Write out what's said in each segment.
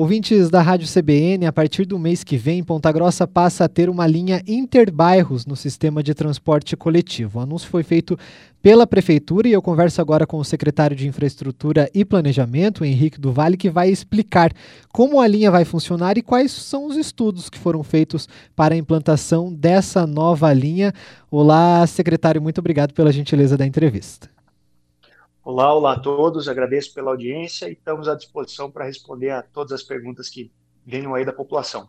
Ouvintes da Rádio CBN, a partir do mês que vem, Ponta Grossa passa a ter uma linha interbairros no sistema de transporte coletivo. O anúncio foi feito pela Prefeitura e eu converso agora com o secretário de Infraestrutura e Planejamento, Henrique Duval, que vai explicar como a linha vai funcionar e quais são os estudos que foram feitos para a implantação dessa nova linha. Olá, secretário, muito obrigado pela gentileza da entrevista. Olá, olá a todos, agradeço pela audiência e estamos à disposição para responder a todas as perguntas que venham aí da população.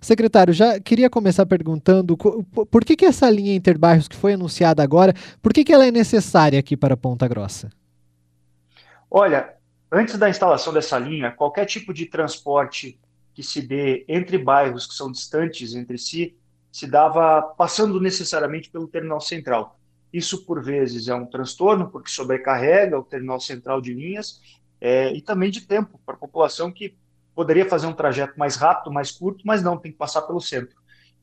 Secretário, já queria começar perguntando por que, que essa linha Interbairros que foi anunciada agora, por que, que ela é necessária aqui para Ponta Grossa? Olha, antes da instalação dessa linha, qualquer tipo de transporte que se dê entre bairros que são distantes entre si, se dava passando necessariamente pelo terminal central. Isso, por vezes, é um transtorno, porque sobrecarrega o terminal central de linhas é, e também de tempo para a população que poderia fazer um trajeto mais rápido, mais curto, mas não, tem que passar pelo centro.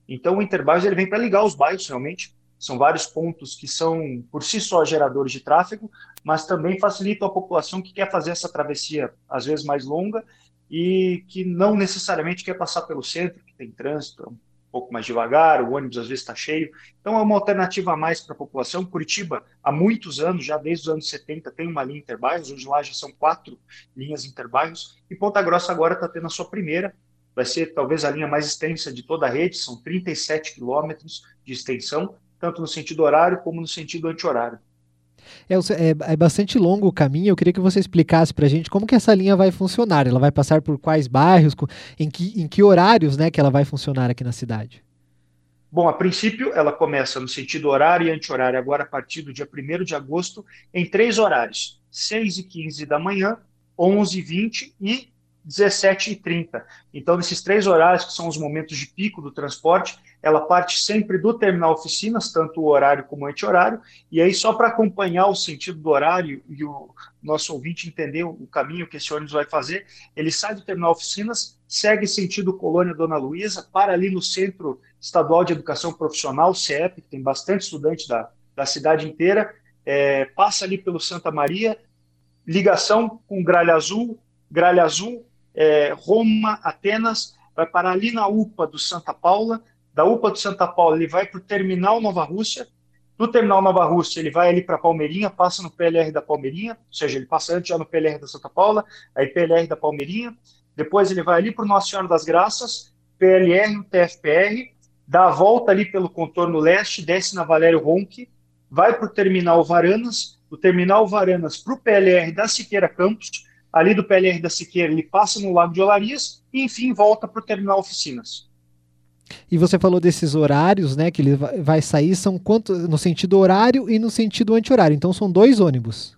Então, o Interbairros ele vem para ligar os bairros, realmente. São vários pontos que são, por si só, geradores de tráfego, mas também facilitam a população que quer fazer essa travessia, às vezes mais longa, e que não necessariamente quer passar pelo centro, que tem trânsito, é pouco mais devagar, o ônibus às vezes está cheio. Então é uma alternativa a mais para a população. Curitiba, há muitos anos, já desde os anos 70, tem uma linha interbairros, hoje lá já são quatro linhas interbairros, e Ponta Grossa agora está tendo a sua primeira, vai ser talvez a linha mais extensa de toda a rede, são 37 quilômetros de extensão, tanto no sentido horário como no sentido anti-horário. É, é, é, bastante longo o caminho. Eu queria que você explicasse para a gente como que essa linha vai funcionar. Ela vai passar por quais bairros, em que, em que horários né, que ela vai funcionar aqui na cidade? Bom, a princípio, ela começa no sentido horário e anti-horário, agora a partir do dia 1 de agosto, em três horários: 6 e 15 da manhã, 11 e 20 e 17 e 30. Então, nesses três horários, que são os momentos de pico do transporte, ela parte sempre do terminal oficinas, tanto o horário como o anti-horário, e aí só para acompanhar o sentido do horário e o nosso ouvinte entender o caminho que esse ônibus vai fazer, ele sai do terminal oficinas, segue sentido Colônia Dona Luísa, para ali no Centro Estadual de Educação Profissional, CEP, que tem bastante estudante da, da cidade inteira, é, passa ali pelo Santa Maria, ligação com Gralha Azul, Gralha Azul, é, Roma, Atenas, vai parar ali na UPA do Santa Paula, da UPA do Santa Paula ele vai para o Terminal Nova Rússia, do Terminal Nova Rússia ele vai ali para Palmeirinha, passa no PLR da Palmeirinha, ou seja, ele passa antes já no PLR da Santa Paula, aí PLR da Palmeirinha, depois ele vai ali para o Nossa Senhora das Graças, PLR, TFPR, dá a volta ali pelo contorno leste, desce na Valério Ronque, vai para o Terminal Varanas, do Terminal Varanas para o PLR da Siqueira Campos, ali do PLR da Siqueira ele passa no Lago de Olarias e enfim volta para o Terminal Oficinas. E você falou desses horários, né? Que ele vai sair, são quanto no sentido horário e no sentido anti-horário. Então são dois ônibus.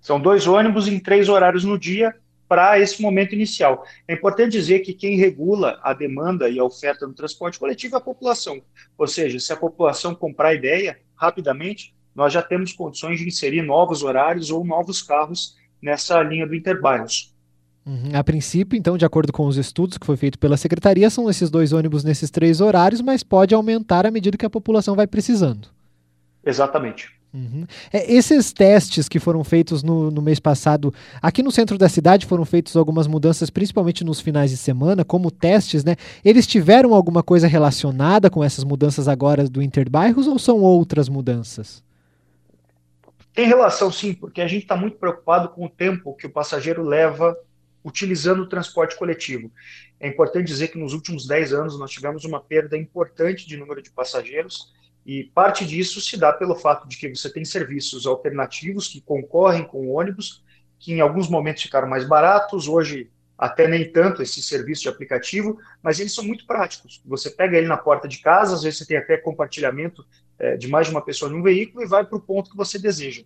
São dois ônibus em três horários no dia para esse momento inicial. É importante dizer que quem regula a demanda e a oferta do transporte coletivo é a população. Ou seja, se a população comprar a ideia rapidamente, nós já temos condições de inserir novos horários ou novos carros nessa linha do Interbairros. Uhum. A princípio, então, de acordo com os estudos que foi feito pela secretaria, são esses dois ônibus nesses três horários, mas pode aumentar à medida que a população vai precisando. Exatamente. Uhum. É, esses testes que foram feitos no, no, mês passado, aqui no centro da cidade foram feitos algumas mudanças, principalmente nos finais de semana, como testes, né? Eles tiveram alguma coisa relacionada com essas mudanças agora do Interbairros ou são outras mudanças? Tem relação sim, porque a gente está muito preocupado com o tempo que o passageiro leva utilizando o transporte coletivo. É importante dizer que nos últimos 10 anos nós tivemos uma perda importante de número de passageiros e parte disso se dá pelo fato de que você tem serviços alternativos que concorrem com o ônibus, que em alguns momentos ficaram mais baratos, hoje até nem tanto esse serviço de aplicativo, mas eles são muito práticos. Você pega ele na porta de casa, às vezes você tem até compartilhamento é, de mais de uma pessoa num veículo e vai para o ponto que você deseja.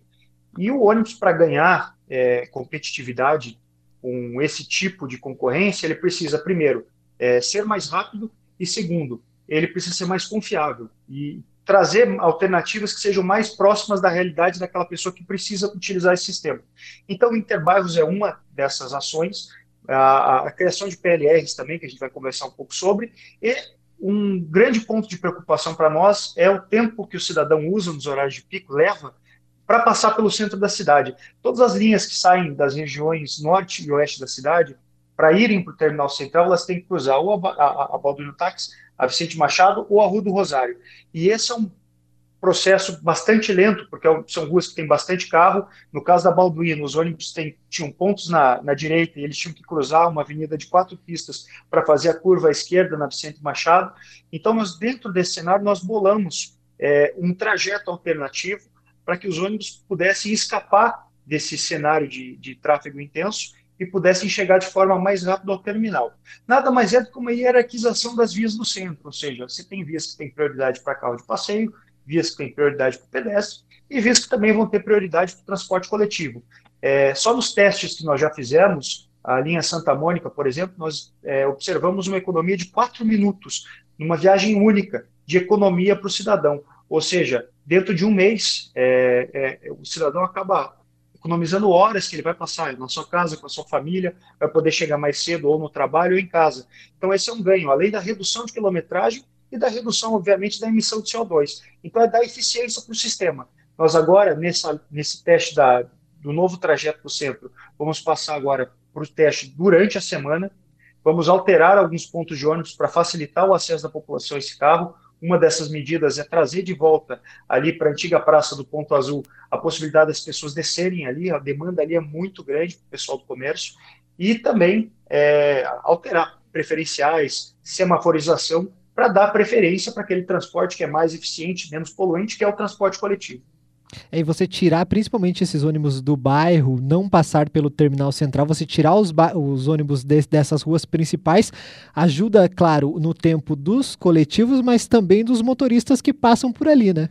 E o ônibus, para ganhar é, competitividade com esse tipo de concorrência, ele precisa, primeiro, é, ser mais rápido e, segundo, ele precisa ser mais confiável e trazer alternativas que sejam mais próximas da realidade daquela pessoa que precisa utilizar esse sistema. Então, o Interbairros é uma dessas ações, a, a, criação de PLRs também, que a gente vai conversar um pouco sobre, e um grande ponto de preocupação para nós é o tempo que o cidadão usa nos horários de pico, leva para passar pelo centro da cidade. Todas as linhas que saem das regiões norte e oeste da cidade, para irem para o terminal central, elas têm que cruzar ou a, a, a Balduino Táxi, a Vicente Machado ou a Rua do Rosário. E esse é um processo bastante lento, porque é são ruas que tem bastante carro. No caso da Balduino, os ônibus tem, tinham pontos na, na direita e eles tinham que cruzar uma avenida de quatro pistas para fazer a curva à esquerda na Vicente Machado. Então, nós, dentro desse cenário, nós bolamos é, um trajeto alternativo para que os ônibus pudessem escapar desse cenário de, de tráfego intenso e pudessem chegar de forma mais rápida ao terminal. Nada mais é do que uma hierarquização das vias do centro, ou seja, você tem vias que têm prioridade para carro de passeio, vias que têm prioridade para o pedestre e vias que também vão ter prioridade para o transporte coletivo. É, só nos testes que nós já fizemos, a linha Santa Mônica, por exemplo, nós é, observamos uma economia de quatro minutos, numa viagem única de economia para o cidadão. Ou seja, dentro de um mês, é, é, o cidadão acaba economizando horas que ele vai passar na sua casa, com a sua família, vai poder chegar mais cedo ou no trabalho ou em casa. Então, esse é um ganho, além da redução de quilometragem, e da redução, obviamente, da emissão de CO2. Então, é dar eficiência para o sistema. Nós agora, nessa, nesse teste da, do novo trajeto para o centro, vamos passar agora para o teste durante a semana, vamos alterar alguns pontos de ônibus para facilitar o acesso da população a esse carro. Uma dessas medidas é trazer de volta ali para a antiga praça do Ponto Azul a possibilidade das pessoas descerem ali, a demanda ali é muito grande para o pessoal do comércio, e também é, alterar preferenciais, semaforização para dar preferência para aquele transporte que é mais eficiente, menos poluente, que é o transporte coletivo. É, e você tirar principalmente esses ônibus do bairro, não passar pelo terminal central, você tirar os, os ônibus de dessas ruas principais, ajuda, claro, no tempo dos coletivos, mas também dos motoristas que passam por ali, né?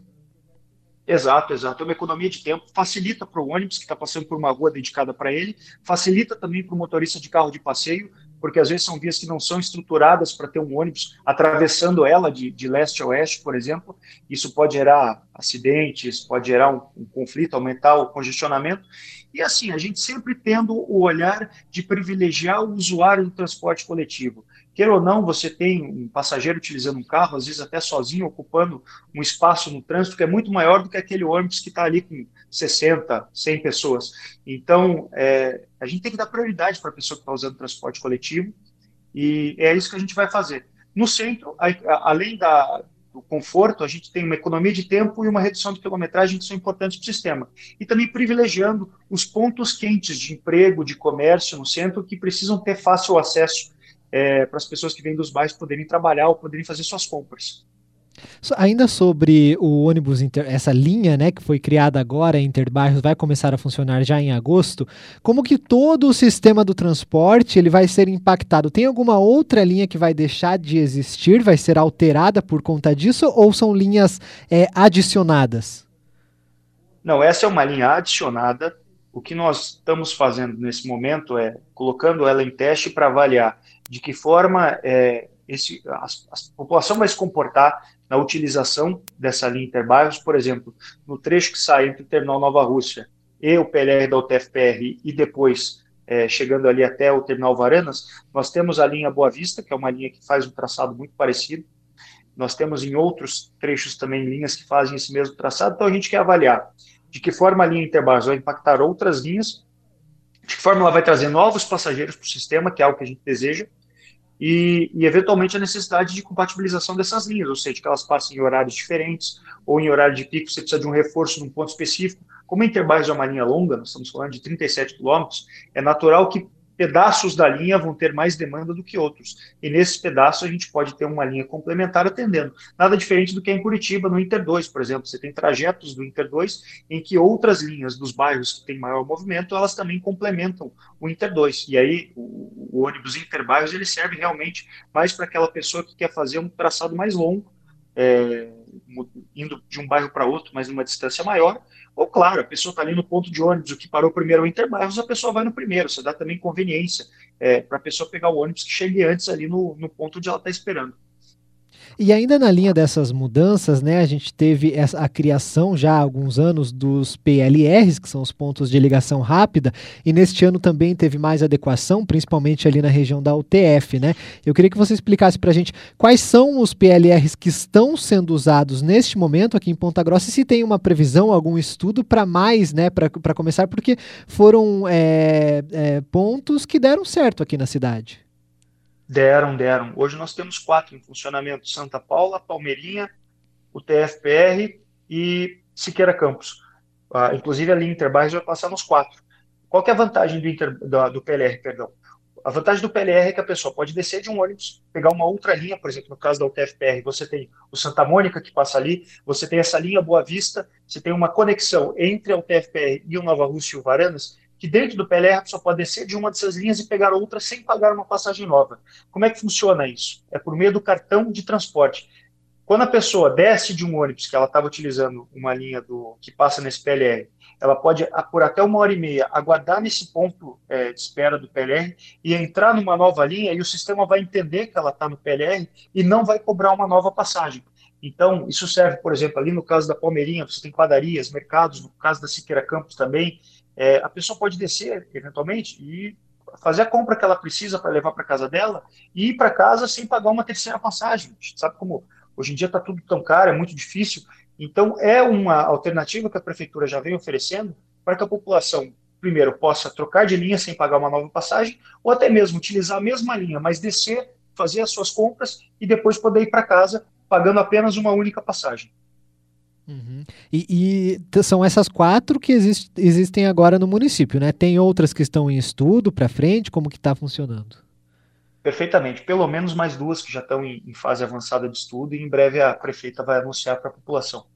Exato, exato. É uma economia de tempo, facilita para o ônibus que está passando por uma rua dedicada para ele, facilita também para o motorista de carro de passeio, porque às vezes são vias que não são estruturadas para ter um ônibus atravessando ela de, de, leste a oeste, por exemplo. Isso pode gerar acidentes, pode gerar um, um conflito, aumentar o congestionamento. E assim, a gente sempre tendo o olhar de privilegiar o usuário do transporte coletivo. Quer ou não, você tem um passageiro utilizando um carro, às vezes até sozinho, ocupando um espaço no trânsito que é muito maior do que aquele ônibus que está ali com 60, 100 pessoas. Então, é, a gente tem que dar prioridade para a pessoa que está usando transporte coletivo e é isso que a gente vai fazer. No centro, a, a, além da, do conforto, a gente tem uma economia de tempo e uma redução de quilometragem que são importantes para o sistema. E também privilegiando os pontos quentes de emprego, de comércio no centro, que precisam ter fácil acesso é, para as pessoas que vêm dos bairros poderem trabalhar ou poderem fazer suas compras. Ainda sobre o ônibus, inter, essa linha né, que foi criada agora, Interbairros, vai começar a funcionar já em agosto, como que todo o sistema do transporte ele vai ser impactado? Tem alguma outra linha que vai deixar de existir, vai ser alterada por conta disso, ou são linhas é, adicionadas? Não, essa é uma linha adicionada. O que nós estamos fazendo nesse momento é colocando ela em teste para avaliar de que forma é, esse, a, a, população vai se comportar na utilização dessa linha interbairros, por exemplo, no trecho que sai entre o Terminal Nova Rússia e o PLR da UTFPR e depois é, chegando ali até o Terminal Varanas, nós temos a linha Boa Vista, que é uma linha que faz um traçado muito parecido. Nós temos em outros trechos também linhas que fazem esse mesmo traçado, então a gente quer avaliar de que forma a linha Interbairros vai impactar outras linhas de que forma ela vai trazer novos passageiros para o sistema, que é algo que a gente deseja, e, e, eventualmente a necessidade de compatibilização dessas linhas, ou seja, que elas passem em horários diferentes, ou em horário de pico você precisa de um reforço num ponto específico. Como a Interbairros é uma linha longa, nós estamos falando de 37 quilômetros, é natural que pedaços da linha vão ter mais demanda do que outros. E nesses pedaços a gente pode ter uma linha complementar atendendo. Nada diferente do que é em Curitiba, no Inter 2, por exemplo. Você tem trajetos do Inter 2 em que outras linhas dos bairros que têm maior movimento, elas também complementam o Inter 2. E aí o, o ônibus Interbairros ele serve realmente mais para aquela pessoa que quer fazer um traçado mais longo, é, indo de um bairro para outro, mas numa distância maior, ou, claro, a pessoa está ali no ponto de ônibus, o que parou primeiro é o Interbairros, a pessoa vai no primeiro. Você dá também conveniência é, para a pessoa pegar o ônibus que chegue antes ali no, no ponto onde ela está esperando. E ainda na linha dessas mudanças, né, a gente teve essa, a criação já há alguns anos dos PLRs, que são os pontos de ligação rápida, e neste ano também teve mais adequação, principalmente ali na região da UTF, né? Eu queria que você explicasse para a gente quais são os PLRs que estão sendo usados neste momento aqui em Ponta Grossa e se tem uma previsão, algum estudo para mais, né, para começar, porque foram é, é, pontos que deram certo aqui na cidade. Deram, deram. Hoje nós temos quatro em funcionamento: Santa Paula, Palmeirinha, o TFPR e Siqueira Campos. Ah, inclusive a linha Interbairros vai passar nos quatro. Qual é a vantagem do, Inter, do, do PLR, perdão? A vantagem do PLR é que a pessoa pode descer de um ônibus, pegar uma outra linha, por exemplo, no caso da UTFPR, você tem o Santa Mônica que passa ali, você tem essa linha Boa Vista, você tem uma conexão entre a UTFPR e o Nova Rússia e o Varanas, que dentro do PLR a pessoa pode descer de uma dessas linhas e pegar outra sem pagar uma passagem nova. Como é que funciona isso? É por meio do cartão de transporte. Quando a pessoa desce de um ônibus que ela estava utilizando uma linha do que passa nesse PLR, ela pode, por até uma hora e meia, aguardar nesse ponto é, de espera do PLR e entrar numa nova linha e o sistema vai entender que ela está no PLR e não vai cobrar uma nova passagem. Então, isso serve, por exemplo, ali no caso da Palmeirinha, você tem padarias, mercados, no caso da Siqueira Campos também, é, a pessoa pode descer, eventualmente, e fazer a compra que ela precisa para levar para casa dela e ir para casa sem pagar uma terceira passagem. Sabe como hoje em dia está tudo tão caro, é muito difícil. Então, é uma alternativa que a prefeitura já vem oferecendo para que a população, primeiro, possa trocar de linha sem pagar uma nova passagem, ou até mesmo utilizar a mesma linha, mas descer, fazer as suas compras e depois poder ir para casa pagando apenas uma única passagem. Uhum. E, e, são essas quatro que exist, existem agora no município, né? Tem outras que estão em estudo para frente, como que está funcionando? Perfeitamente. Pelo menos mais duas que já estão em, em fase avançada de estudo e em breve a prefeita vai anunciar para a população.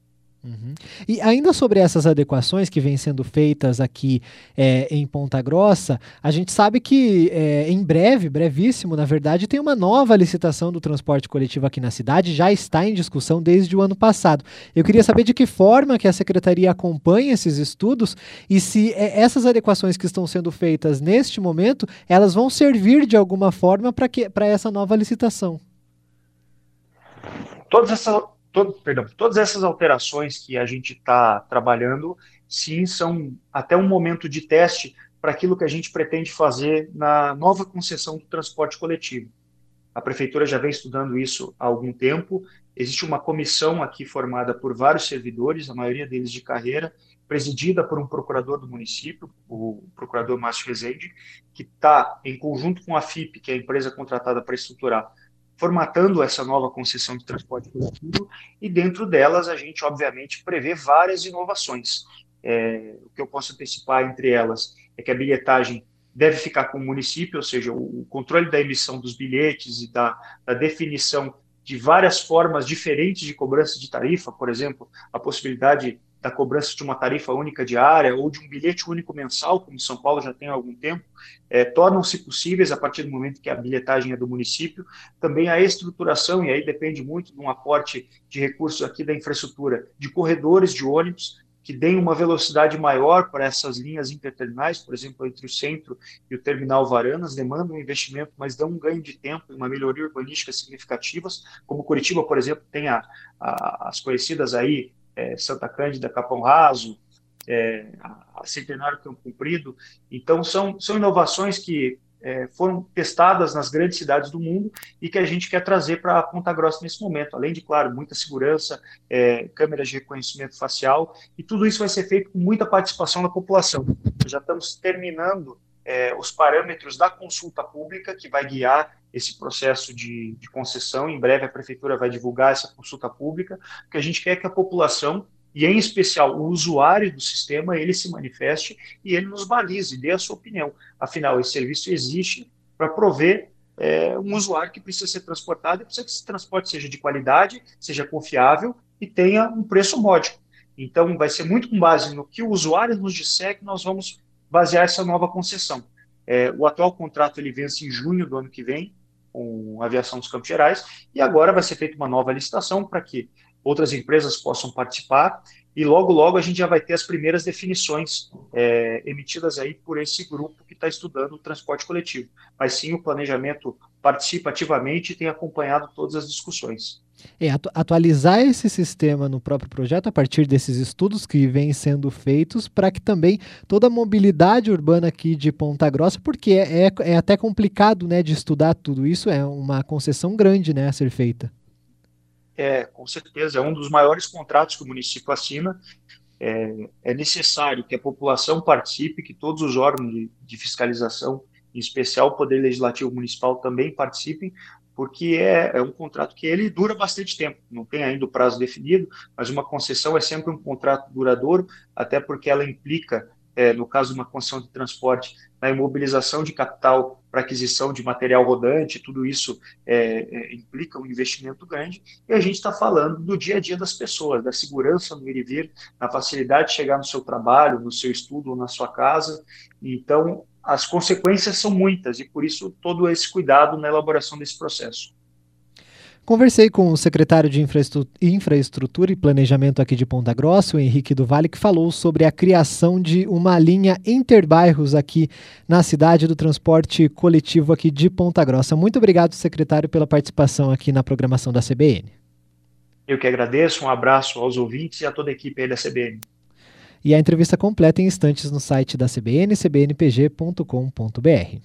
Uhum. E ainda sobre essas adequações que vêm sendo feitas aqui é, em Ponta Grossa, a gente sabe que é, em breve, brevíssimo, na verdade, tem uma nova licitação do transporte coletivo aqui na cidade, já está em discussão desde o ano passado. Eu queria saber de que forma que a secretaria acompanha esses estudos e se é, essas adequações que estão sendo feitas neste momento, elas vão servir de alguma forma para essa nova licitação. Todas essas todo, perdão, todas essas alterações que a gente está trabalhando, sim, são até um momento de teste para aquilo que a gente pretende fazer na nova concessão do transporte coletivo. A prefeitura já vem estudando isso há algum tempo. Existe uma comissão aqui formada por vários servidores, a maioria deles de carreira, presidida por um procurador do município, o procurador Márcio Rezende, que está em conjunto com a FIP, que é a empresa contratada para estruturar formatando essa nova concessão de transporte coletivo, e dentro delas a gente, obviamente, prevê várias inovações. É, o que eu posso antecipar entre elas é que a bilhetagem deve ficar com o município, ou seja, o, controle da emissão dos bilhetes e da, da definição de várias formas diferentes de cobrança de tarifa, por exemplo, a possibilidade da cobrança de uma tarifa única diária ou de um bilhete único mensal, como São Paulo já tem há algum tempo, é, tornam-se possíveis a partir do momento que a bilhetagem é do município. Também a estruturação, e aí depende muito de um aporte de recursos aqui da infraestrutura, de corredores de ônibus, que deem uma velocidade maior para essas linhas interterminais, por exemplo, entre o centro e o terminal Varanas, demandam um investimento, mas dão um ganho de tempo e uma melhoria urbanística significativas, como Curitiba, por exemplo, tem a, a, as conhecidas aí é, Santa Cândida, Capão Raso, é, a Centenário Campo Comprido. Então, são, são inovações que é, foram testadas nas grandes cidades do mundo e que a gente quer trazer para Ponta Grossa nesse momento. Além de, claro, muita segurança, é, câmeras de reconhecimento facial, e tudo isso vai ser feito com muita participação da população. Já estamos terminando é, os parâmetros da consulta pública que vai guiar esse processo de, de, concessão. Em breve a prefeitura vai divulgar essa consulta pública, porque a gente quer que a população e em especial o usuário do sistema ele se manifeste e ele nos balize, dê a sua opinião. Afinal, esse serviço existe para prover é, um usuário que precisa ser transportado e precisa que esse transporte seja de qualidade, seja confiável e tenha um preço módico. Então, vai ser muito com base no que o usuário nos disser que nós vamos basear essa nova concessão. É, o atual contrato ele vence em junho do ano que vem, com a aviação dos Campos Gerais, e agora vai ser feita uma nova licitação para que outras empresas possam participar e logo, logo a gente já vai ter as primeiras definições é, emitidas aí por esse grupo que está estudando o transporte coletivo. Mas sim, o planejamento participa ativamente e tem acompanhado todas as discussões. É, atualizar esse sistema no próprio projeto a partir desses estudos que vêm sendo feitos para que também toda a mobilidade urbana aqui de Ponta Grossa, porque é, é, é, até complicado né, de estudar tudo isso, é uma concessão grande né, a ser feita. É, com certeza, é um dos maiores contratos que o município assina. É, é necessário que a população participe, que todos os órgãos de, de fiscalização, em especial o Poder Legislativo Municipal, também participem, porque é, é, um contrato que ele dura bastante tempo, não tem ainda o prazo definido, mas uma concessão é sempre um contrato duradouro, até porque ela implica, é, no caso de uma concessão de transporte, na imobilização de capital para aquisição de material rodante, tudo isso é, é, implica um investimento grande, e a gente está falando do dia a dia das pessoas, da segurança no ir e vir, na facilidade de chegar no seu trabalho, no seu estudo ou na sua casa, então as consequências são muitas e por isso todo esse cuidado na elaboração desse processo. Conversei com o secretário de Infraestrutura e Planejamento aqui de Ponta Grossa, o Henrique do Vale, que falou sobre a criação de uma linha interbairros aqui na cidade do transporte coletivo aqui de Ponta Grossa. Muito obrigado, secretário, pela participação aqui na programação da CBN. Eu que agradeço, um abraço aos ouvintes e a toda a equipe da CBN. E a entrevista completa em instantes no site da CBN, cbnpg.com.br.